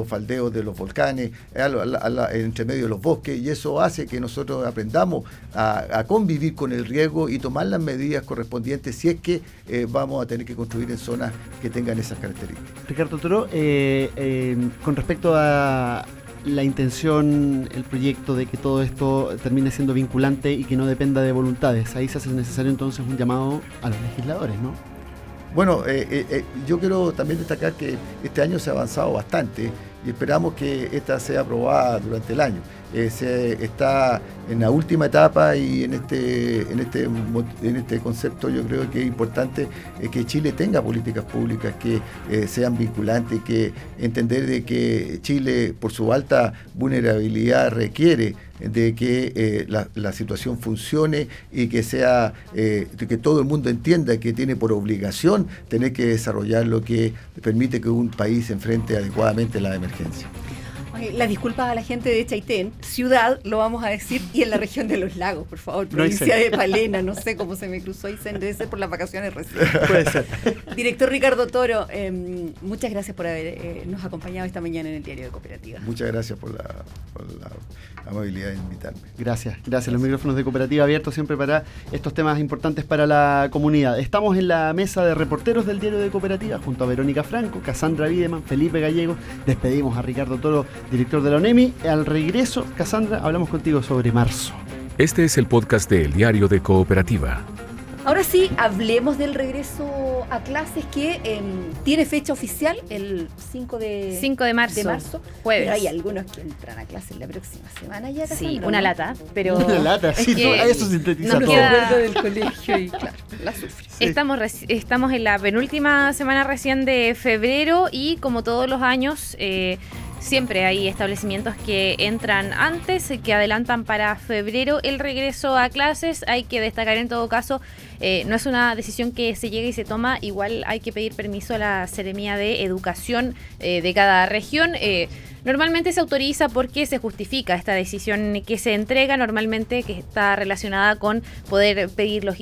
faldeos de los volcanes, entre medio de los bosques, y eso hace que nosotros aprendamos a, convivir con el riesgo y tomar las medidas correspondientes si es que vamos a tener que construir en zonas que tengan esas características. Ricardo Toro, eh, eh, con respecto a la intención, el proyecto de que todo esto termine siendo vinculante y que no dependa de voluntades, ahí se hace necesario entonces un llamado a los legisladores, ¿no? Bueno, eh, yo quiero también destacar que este año se ha avanzado bastante y esperamos que esta sea aprobada durante el año. Eh, se está en la última etapa y en este, en este, en este concepto yo creo que es importante eh, que Chile tenga políticas públicas que eh, sean vinculantes, que entender de que Chile por su alta vulnerabilidad requiere de que eh, la, situación funcione y que sea que todo el mundo entienda que tiene por obligación tener que desarrollar lo que permite que un país enfrente adecuadamente la emergencia. Oye, Las disculpas a la gente de Chaitén, ciudad, lo vamos a decir, y en la región de los lagos, por favor, provincia de Palena, no sé cómo se me cruzó Aysén, debe ser por las vacaciones recién. Puede ser. Director Ricardo Toro, eh, muchas gracias por habernos acompañado esta mañana en el Diario de Cooperativa. Muchas gracias por la, por la amabilidad de invitarme. Gracias, gracias. Los micrófonos de Cooperativa abiertos siempre para estos temas importantes para la comunidad. Estamos en la mesa de reporteros del Diario de Cooperativa junto a Verónica Franco, Casandra Wiedemann, Felipe Gallego. Despedimos a Ricardo Toro, director de la ONEMI. Al regreso, Casandra, hablamos contigo sobre marzo. Este es el podcast de El Diario de Cooperativa. Ahora sí, hablemos del regreso a clases que eh, tiene fecha oficial el 5 de, 5 de marzo, de marzo. jueves. Pero hay algunos que entran a clases la próxima semana ya. Sí, Cassandra, una ¿no? lata, pero... Una lata, es sí, que todo- eso sintetiza No nos todo. queda- del colegio y claro, la sufre. Estamos, estamos en la penúltima semana recién de febrero y como todos los años, eh, siempre hay establecimientos que entran antes, que adelantan para febrero el regreso a clases. Hay que destacar en todo caso eh, no es una decisión que se llega y se toma, igual hay que pedir permiso a la Seremía de Educación eh, de cada región. Eh, Normalmente se autoriza porque se justifica esta decisión que se entrega, normalmente que está relacionada con poder pedir los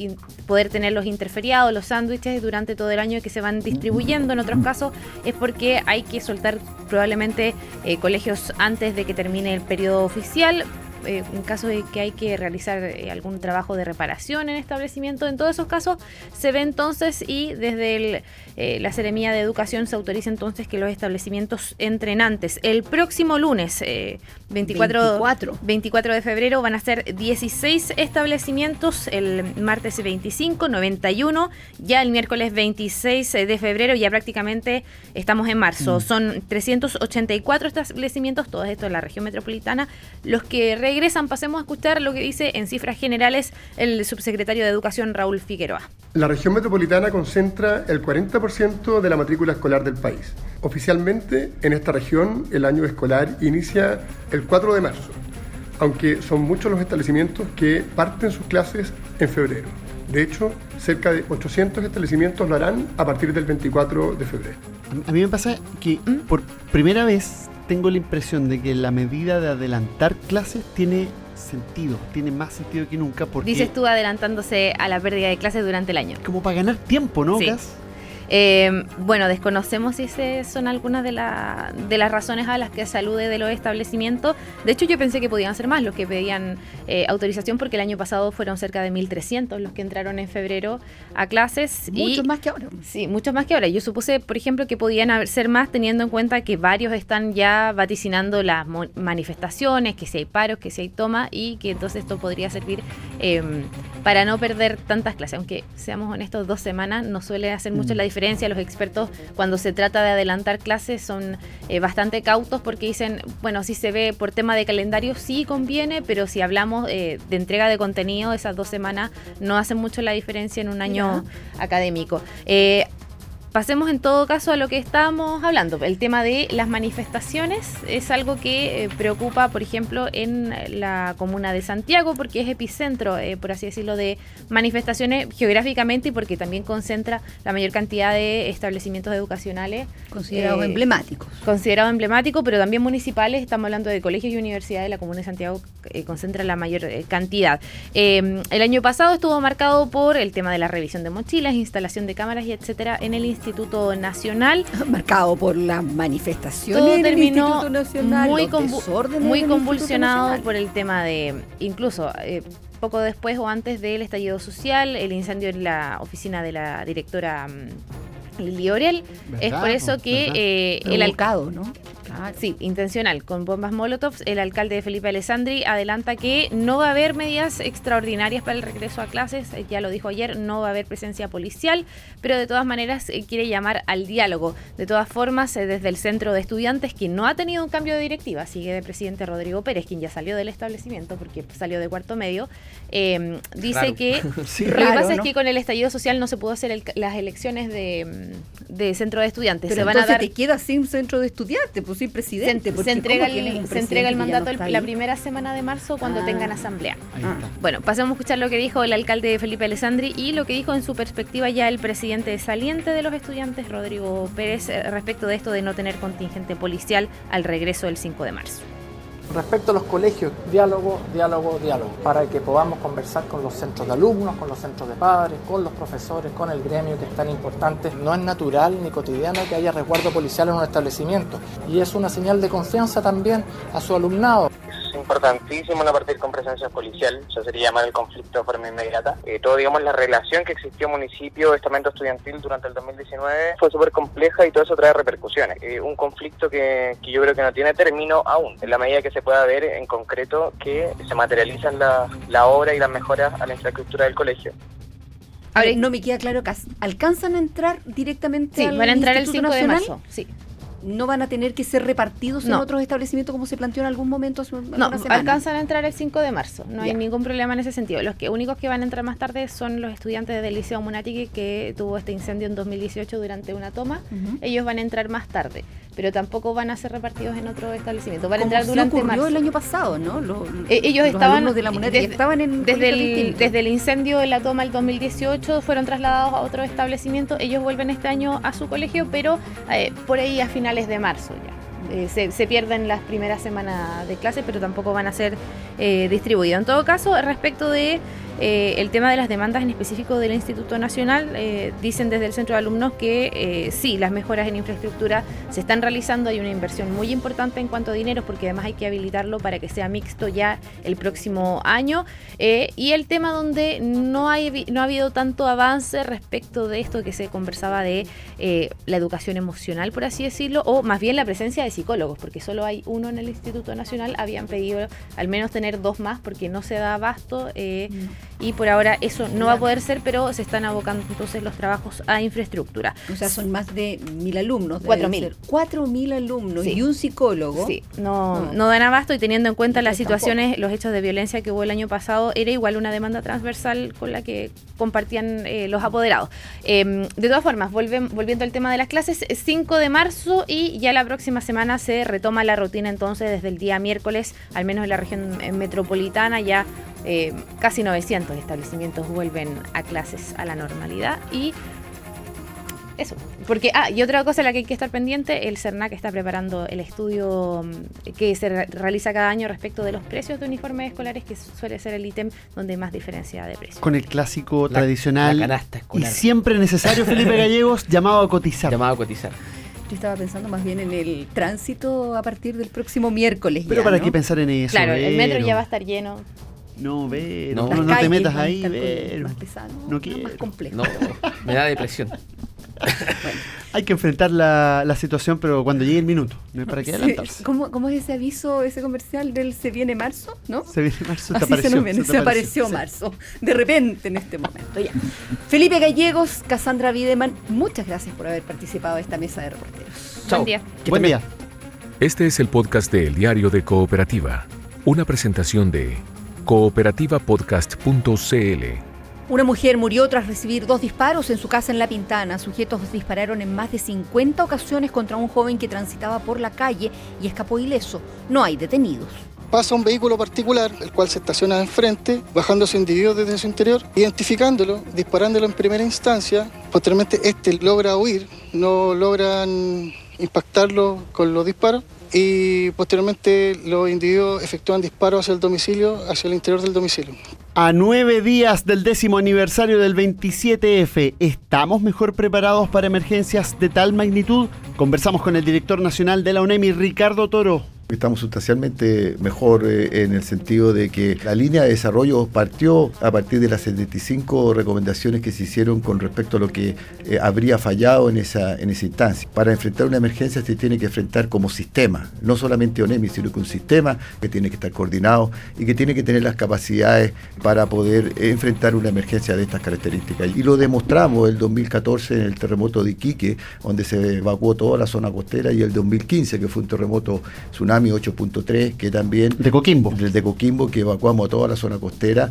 poder tener los interferiados, los sándwiches durante todo el año que se van distribuyendo. En otros casos es porque hay que soltar probablemente eh, colegios antes de que termine el periodo oficial. Eh, en caso de que hay que realizar eh, algún trabajo de reparación en establecimiento, en todos esos casos se ve entonces y desde el, eh, la Seremía de Educación se autoriza entonces que los establecimientos entren antes. El próximo lunes, eh, 24, 24. 24 de febrero, van a ser 16 establecimientos, el martes 25, 91, ya el miércoles 26 de febrero, ya prácticamente estamos en marzo. Son 384 establecimientos, todos estos en la región metropolitana. Los que regresan, pasemos a escuchar lo que dice en cifras generales el subsecretario de Educación Raúl Figueroa. La región metropolitana concentra el 40% de la matrícula escolar del país. Oficialmente, en esta región, el año escolar inicia el 4 de marzo, aunque son muchos los establecimientos que parten sus clases en febrero. De hecho, cerca de 800 establecimientos lo harán a partir del 24 de febrero. A mí me pasa que por primera vez tengo la impresión de que la medida de adelantar clases tiene sentido, tiene más sentido que nunca porque Dices tú adelantándose a la pérdida de clases durante el año. como para ganar tiempo, ¿no? Sí. Eh, bueno, desconocemos si esas son algunas de, la- de las razones a las que se alude de los establecimientos. De hecho, yo pensé que podían ser más los que pedían eh, autorización porque el año pasado fueron cerca de 1.300 los que entraron en febrero a clases. Muchos más que ahora. Sí, muchos más que ahora. Yo supuse, por ejemplo, que podían ser más teniendo en cuenta que varios están ya vaticinando las manifestaciones, que si hay paros, que si hay toma y que entonces esto podría servir eh, para no perder tantas clases. Aunque seamos honestos, dos semanas no suele hacer mucho Mm. la diferencia. Los expertos cuando se trata de adelantar clases son eh, bastante cautos porque dicen, bueno, si se ve por tema de calendario sí conviene, pero si hablamos eh, de entrega de contenido, esas dos semanas no hacen mucho la diferencia en un año académico. Eh, Pasemos en todo caso a lo que estábamos hablando. El tema de las manifestaciones es algo que eh, preocupa, por ejemplo, en la comuna de Santiago, porque es epicentro, eh, por así decirlo, de manifestaciones geográficamente y porque también concentra la mayor cantidad de establecimientos educacionales. Considerados eh, emblemáticos. Considerado emblemático, pero también municipales. Estamos hablando de colegios y universidades. La comuna de Santiago eh, concentra la mayor eh, cantidad. Eh, el año pasado estuvo marcado por el tema de la revisión de mochilas, instalación de cámaras y etcétera en el Instituto Nacional. Marcado por las manifestaciones Todo en el terminó Instituto Nacional, muy, convu- muy convulsionado por el tema de, incluso eh, poco después o antes del estallido social, el incendio en la oficina de la directora mm, Lili Orel. Es por eso que eh, el Provocado, alcalde, Sí, intencional, con bombas molotov. El alcalde Felipe Alessandri adelanta que no va a haber medidas extraordinarias para el regreso a clases. eh, Ya lo dijo ayer, no va a haber presencia policial, pero de todas maneras eh, quiere llamar al diálogo. De todas formas, eh, desde el centro de estudiantes, que no ha tenido un cambio de directiva, sigue de presidente Rodrigo Pérez, quien ya salió del establecimiento porque salió de cuarto medio, eh, dice Raro. que Sí, lo que pasa es que con el estallido social no se pudo hacer el- las elecciones de, mm, de centro de estudiantes. Pero se van a entonces dar te quedas sin centro de estudiantes, pues presidente. se, entrega ¿cómo tienes un el, se entrega el no mandato el- la primera semana de marzo cuando Ah. tengan asamblea. Está. Bueno, pasemos a escuchar lo que dijo el alcalde Felipe Alessandri y lo que dijo en su perspectiva ya el presidente saliente de los estudiantes, Rodrigo Pérez, eh, respecto de esto de no tener contingente policial al regreso del 5 de marzo. Respecto a los colegios, diálogo, diálogo, diálogo, para que podamos conversar con los centros de alumnos, con los centros de padres, con los profesores, con el gremio que es tan importante. No es natural ni cotidiano que haya resguardo policial en un establecimiento y es una señal de confianza también a su alumnado. Importantísimo no partir con presencia policial, eso sería llamar el conflicto de forma inmediata. Eh, todo, digamos, la relación que existió municipio-estamento estudiantil durante el 2019 fue súper compleja y todo eso trae repercusiones. Eh, un conflicto que, que yo creo que no tiene término aún, en la medida que se pueda ver en concreto que se materializan la, la obra y las mejoras a la infraestructura del colegio. Ahora, no me queda claro, ¿alcanzan a entrar directamente Sí, al van a entrar el Instituto 5 de Nacional? marzo, sí. ¿No van a tener que ser repartidos en otros establecimientos como se planteó en algún momento hace No, semana? alcanzan a entrar el 5 de marzo. No hay ningún problema en ese sentido. Los que únicos que van a entrar más tarde son los estudiantes del Liceo Munatique que tuvo este incendio en 2018 durante una toma. Ellos van a entrar más tarde. Pero tampoco van a ser repartidos en otro establecimiento. Van a entrar durante ocurrió marzo. el año pasado, ¿no? Eh, ellos los estaban alumnos de la moneda desde, estaban en desde el, desde el incendio de la toma el 2018 fueron trasladados a otro establecimiento. Ellos vuelven este año a su colegio, pero eh, por ahí a finales de marzo ya. Eh, se, se pierden las primeras semanas de clase, pero tampoco van a ser distribuidos. En todo caso, respecto de eh, el tema de las demandas en específico del Instituto Nacional, eh, dicen desde el centro de alumnos que eh, sí, las mejoras en infraestructura se están realizando, hay una inversión muy importante en cuanto a dinero, porque además hay que habilitarlo para que sea mixto ya el próximo año. Eh, y el tema donde no, hay, no ha habido tanto avance respecto de esto que se conversaba de la educación emocional, por así decirlo, o más bien la presencia de psicólogos, porque solo hay uno en el Instituto Nacional, habían pedido al menos tener dos más porque no se da abasto eh, y por ahora eso no va a poder ser, pero se están abocando entonces los trabajos a infraestructura. O sea, son más de mil alumnos. Cuatro mil. Cuatro mil alumnos Sí. y un psicólogo. Sí, no, No. no dan abasto y teniendo en cuenta las Tampoco. situaciones, los hechos de violencia que hubo el año pasado, era igual una demanda transversal con la que compartían eh, los apoderados. Eh, de todas formas, volven- volviendo al tema de las clases, es 5 de marzo y ya la próxima semana se retoma la rutina entonces desde el día miércoles, al menos en la región eh, metropolitana, ya eh, casi 900 establecimientos vuelven a clases a la normalidad y eso. Porque, ah, y otra cosa a la que hay que estar pendiente, el CERNAC está preparando el estudio mm, que se re- realiza cada año respecto de los precios de uniformes escolares, que suele ser el ítem donde más diferencia de precios. Con el clásico La- tradicional la canasta y siempre necesario, Felipe Gallegos, llamado a cotizar. Llamado a cotizar. Yo estaba pensando más bien en el tránsito a partir del próximo miércoles. Pero ya, para ¿no? qué pensar en eso. Claro, el metro ya va a estar lleno. No, Vero, No. no, Las no te metas ahí, Vero. más pesadas, no, No no, quiero. más complejo. No, me da depresión. Hay que enfrentar la, la situación, pero cuando llegue el minuto, no hay para qué Sí, adelantarse. ¿Cómo, cómo es ese aviso, ese comercial del Se viene marzo? ¿No? Se viene marzo, te Así se apareció, nos viene, se se apareció. apareció marzo, de repente en este momento. Ya. Felipe Gallegos, Cassandra Wiedemann, muchas gracias por haber participado de esta mesa de reporteros. Chao. Buen día. Que Buen día. Este es el podcast de El Diario de Cooperativa, una presentación de cooperativapodcast.cl. Una mujer murió tras recibir dos disparos en su casa en La Pintana. Sujetos dispararon en más de 50 ocasiones contra un joven que transitaba por la calle y escapó ileso. No hay detenidos. Pasa un vehículo particular, el cual se estaciona enfrente, bajando a su individuo desde su interior, identificándolo, disparándolo en primera instancia. Posteriormente, este logra huir, no logran impactarlo con los disparos. Y posteriormente los individuos efectúan disparos hacia el domicilio, hacia el interior del domicilio. A nueve días del décimo aniversario del 27F, ¿estamos mejor preparados para emergencias de tal magnitud? Conversamos con el director nacional de la UNEMI, Ricardo Toro. Estamos sustancialmente mejor eh, en el sentido de que la línea de desarrollo partió a partir de las 75 recomendaciones que se hicieron con respecto a lo que eh, habría fallado en esa, en esa instancia. Para enfrentar una emergencia se tiene que enfrentar como sistema, no solamente ONEMI, sino que un sistema que tiene que estar coordinado y que tiene que tener las capacidades para poder enfrentar una emergencia de estas características. Y lo demostramos el 2014 en el terremoto de Iquique, donde se evacuó toda la zona costera, y el 2015, que fue un terremoto tsunami 8.3, que también... De Coquimbo. El de Coquimbo, que evacuamos a toda la zona costera.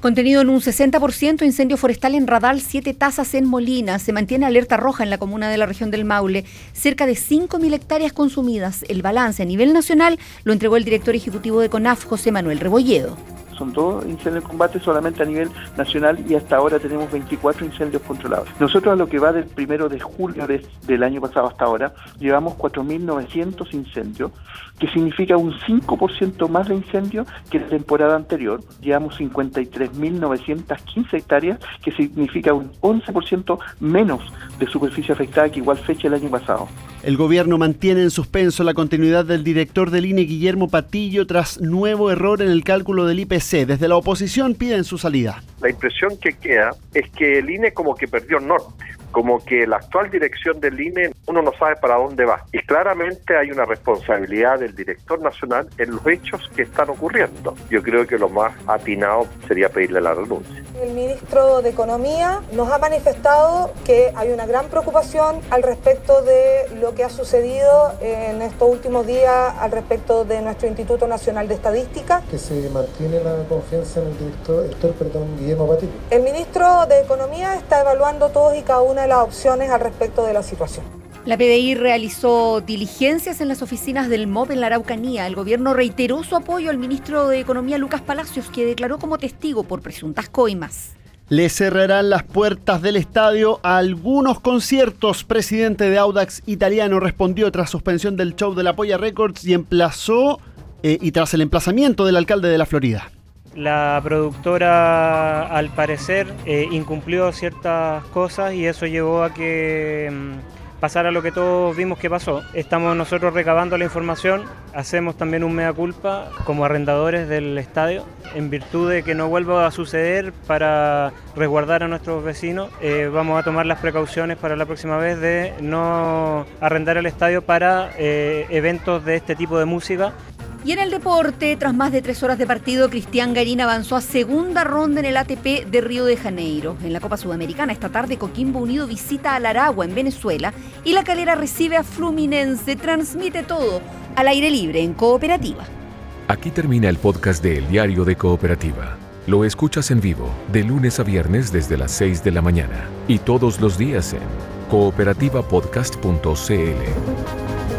Contenido en un 60%, incendio forestal en Radal, 7 tasas en Molina. Se mantiene alerta roja en la comuna de la región del Maule. Cerca de 5.000 hectáreas consumidas. El balance a nivel nacional lo entregó el director ejecutivo de CONAF, José Manuel Rebolledo. son dos incendios en combate solamente a nivel nacional y hasta ahora tenemos 24 incendios controlados. Nosotros a lo que va del primero de julio de- del año pasado hasta ahora, llevamos 4.900 incendios, que significa un 5% más de incendios que la temporada anterior. Llevamos 53.915 hectáreas, que significa un 11% menos de superficie afectada que igual fecha el año pasado. El gobierno mantiene en suspenso la continuidad del director del INE, Guillermo Patillo, tras nuevo error en el cálculo del IPC. Desde la oposición piden su salida. La impresión que queda es que el INE como que perdió el norte, como que la actual dirección del INE uno no sabe para dónde va. Y claramente hay una responsabilidad del director nacional en los hechos que están ocurriendo. Yo creo que lo más atinado sería pedirle la renuncia. El ministro de Economía nos ha manifestado que hay una gran preocupación al respecto de lo que ha sucedido en estos últimos días al respecto de nuestro Instituto Nacional de Estadística. Que se mantiene la confianza en el director, perdón, Guillermo Patillo. El ministro de Economía está evaluando todas y cada una de las opciones al respecto de la situación. La PDI realizó diligencias en las oficinas del MOB en la Araucanía. El gobierno reiteró su apoyo al ministro de Economía Lucas Palacios, que declaró como testigo por presuntas coimas. Le cerrarán las puertas del estadio a algunos conciertos. Presidente de Audax italiano respondió tras suspensión del show de la Polla Records y emplazó eh, y tras el emplazamiento del alcalde de la Florida. La productora, al parecer, eh, incumplió ciertas cosas y eso llevó a que mm, pasara lo que todos vimos que pasó. Estamos nosotros recabando la información, hacemos también un mea culpa como arrendadores del estadio, en virtud de que no vuelva a suceder para resguardar a nuestros vecinos. eh, vamos a tomar las precauciones para la próxima vez de no arrendar el estadio para eh, eventos de este tipo de música. Y en el deporte, tras más de tres horas de partido, Cristian Garín avanzó a segunda ronda en el ATP de Río de Janeiro. En la Copa Sudamericana, esta tarde Coquimbo Unido visita a Aragua en Venezuela y la calera recibe a Fluminense. Transmite todo al aire libre en cooperativa. Aquí termina el podcast de El Diario de Cooperativa. Lo escuchas en vivo de lunes a viernes desde las 6 de la mañana y todos los días en cooperativapodcast.cl.